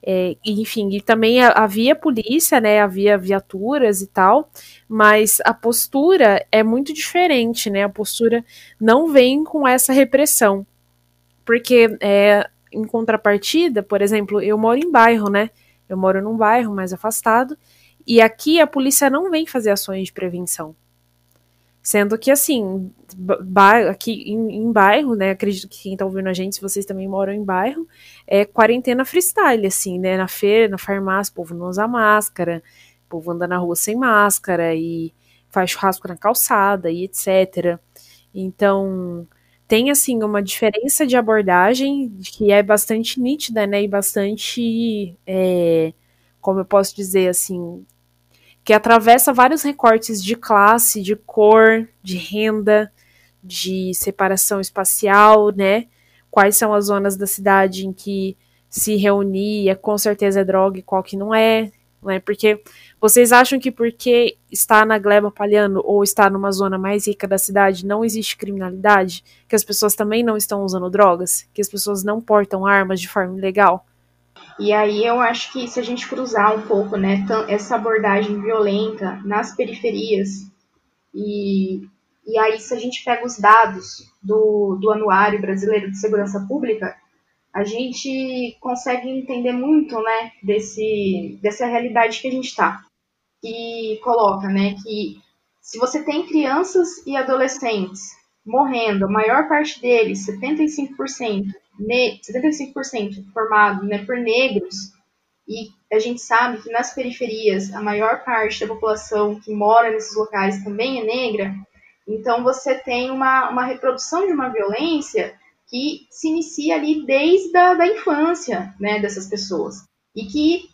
É, enfim, e também havia polícia, né? Havia viaturas e tal, mas a postura é muito diferente, né? A postura não vem com essa repressão. Porque é, em contrapartida, por exemplo, eu moro em bairro, né? Eu moro num bairro mais afastado, e aqui a polícia não vem fazer ações de prevenção. Sendo que, assim, aqui em, em, bairro, né? Acredito que quem tá ouvindo a gente, se vocês também moram em bairro, é quarentena freestyle, assim, né? Na feira, na farmácia, o povo não usa máscara, o povo anda na rua sem máscara e faz churrasco na calçada e etc. Então, tem assim uma diferença de abordagem que é bastante nítida, né, e bastante, é, como eu posso dizer assim, que atravessa vários recortes de classe, de cor, de renda, de separação espacial, né? Quais são as zonas da cidade em que se reunia, com certeza é droga e qual que não é, né? Porque vocês acham que porque está na gleba palhando ou está numa zona mais rica da cidade não existe criminalidade? Que as pessoas também não estão usando drogas? Que as pessoas não portam armas de forma ilegal? E aí eu acho que se a gente cruzar um pouco, né, essa abordagem violenta nas periferias e, e aí se a gente pega os dados do, do Anuário Brasileiro de Segurança Pública, a gente consegue entender muito, né, desse, dessa realidade que a gente está que coloca, né, que se você tem crianças e adolescentes morrendo, a maior parte deles, 75%, ne 75% formado né, por negros, e a gente sabe que nas periferias a maior parte da população que mora nesses locais também é negra, então você tem uma, uma reprodução de uma violência que se inicia ali desde a da infância né, dessas pessoas. E que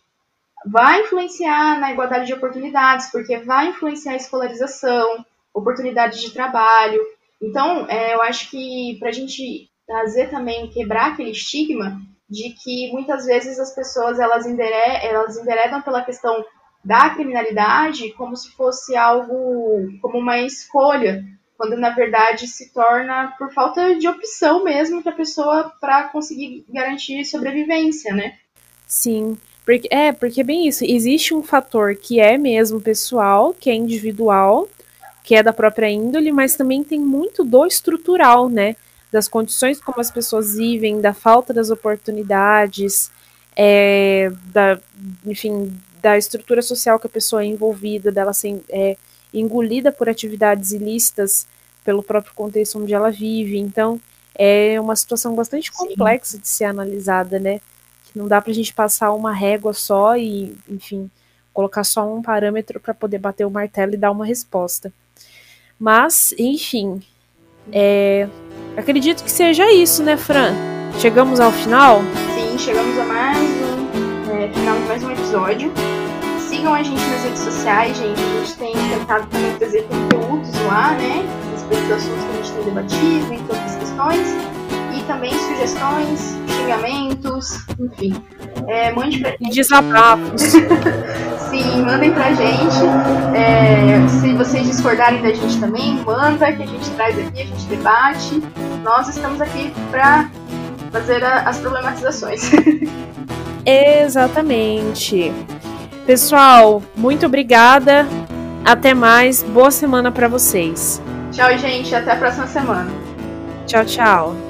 vai influenciar na igualdade de oportunidades, porque vai influenciar a escolarização, oportunidades de trabalho. Então, é, eu acho que para a gente trazer também, quebrar aquele estigma de que muitas vezes as pessoas elas, endere elas enveredam pela questão da criminalidade como se fosse algo, como uma escolha, quando na verdade se torna por falta de opção mesmo que a pessoa para conseguir garantir sobrevivência, né? Sim, porque, é, porque é bem isso. Existe um fator que é mesmo pessoal, que é individual, que é da própria índole, mas também tem muito do estrutural, né? Das condições como as pessoas vivem, da falta das oportunidades, é, da, enfim, da estrutura social que a pessoa é envolvida, dela ser é, engolida por atividades ilícitas pelo próprio contexto onde ela vive. Então, é uma situação bastante complexa Sim. de ser analisada, né? Não dá para a gente passar uma régua só e, enfim, colocar só um parâmetro para poder bater o martelo e dar uma resposta. Mas, enfim, é, acredito que seja isso, né, Fran? Chegamos ao final? Sim, chegamos a mais um é, final de mais um episódio. Sigam a gente nas redes sociais, gente. A gente tem tentado também trazer conteúdos lá, né? respeito dos assuntos que a gente tem debatido, entre outras questões. E também sugestões, xingamentos, enfim. É, mande pra. Desabafos. [LAUGHS] Sim, mandem pra gente. É, se vocês discordarem da gente também, manda que a gente traz aqui, a gente debate. Nós estamos aqui para fazer a, as problematizações. [LAUGHS] Exatamente. Pessoal, muito obrigada. Até mais. Boa semana para vocês. Tchau, gente. Até a próxima semana. Tchau, tchau.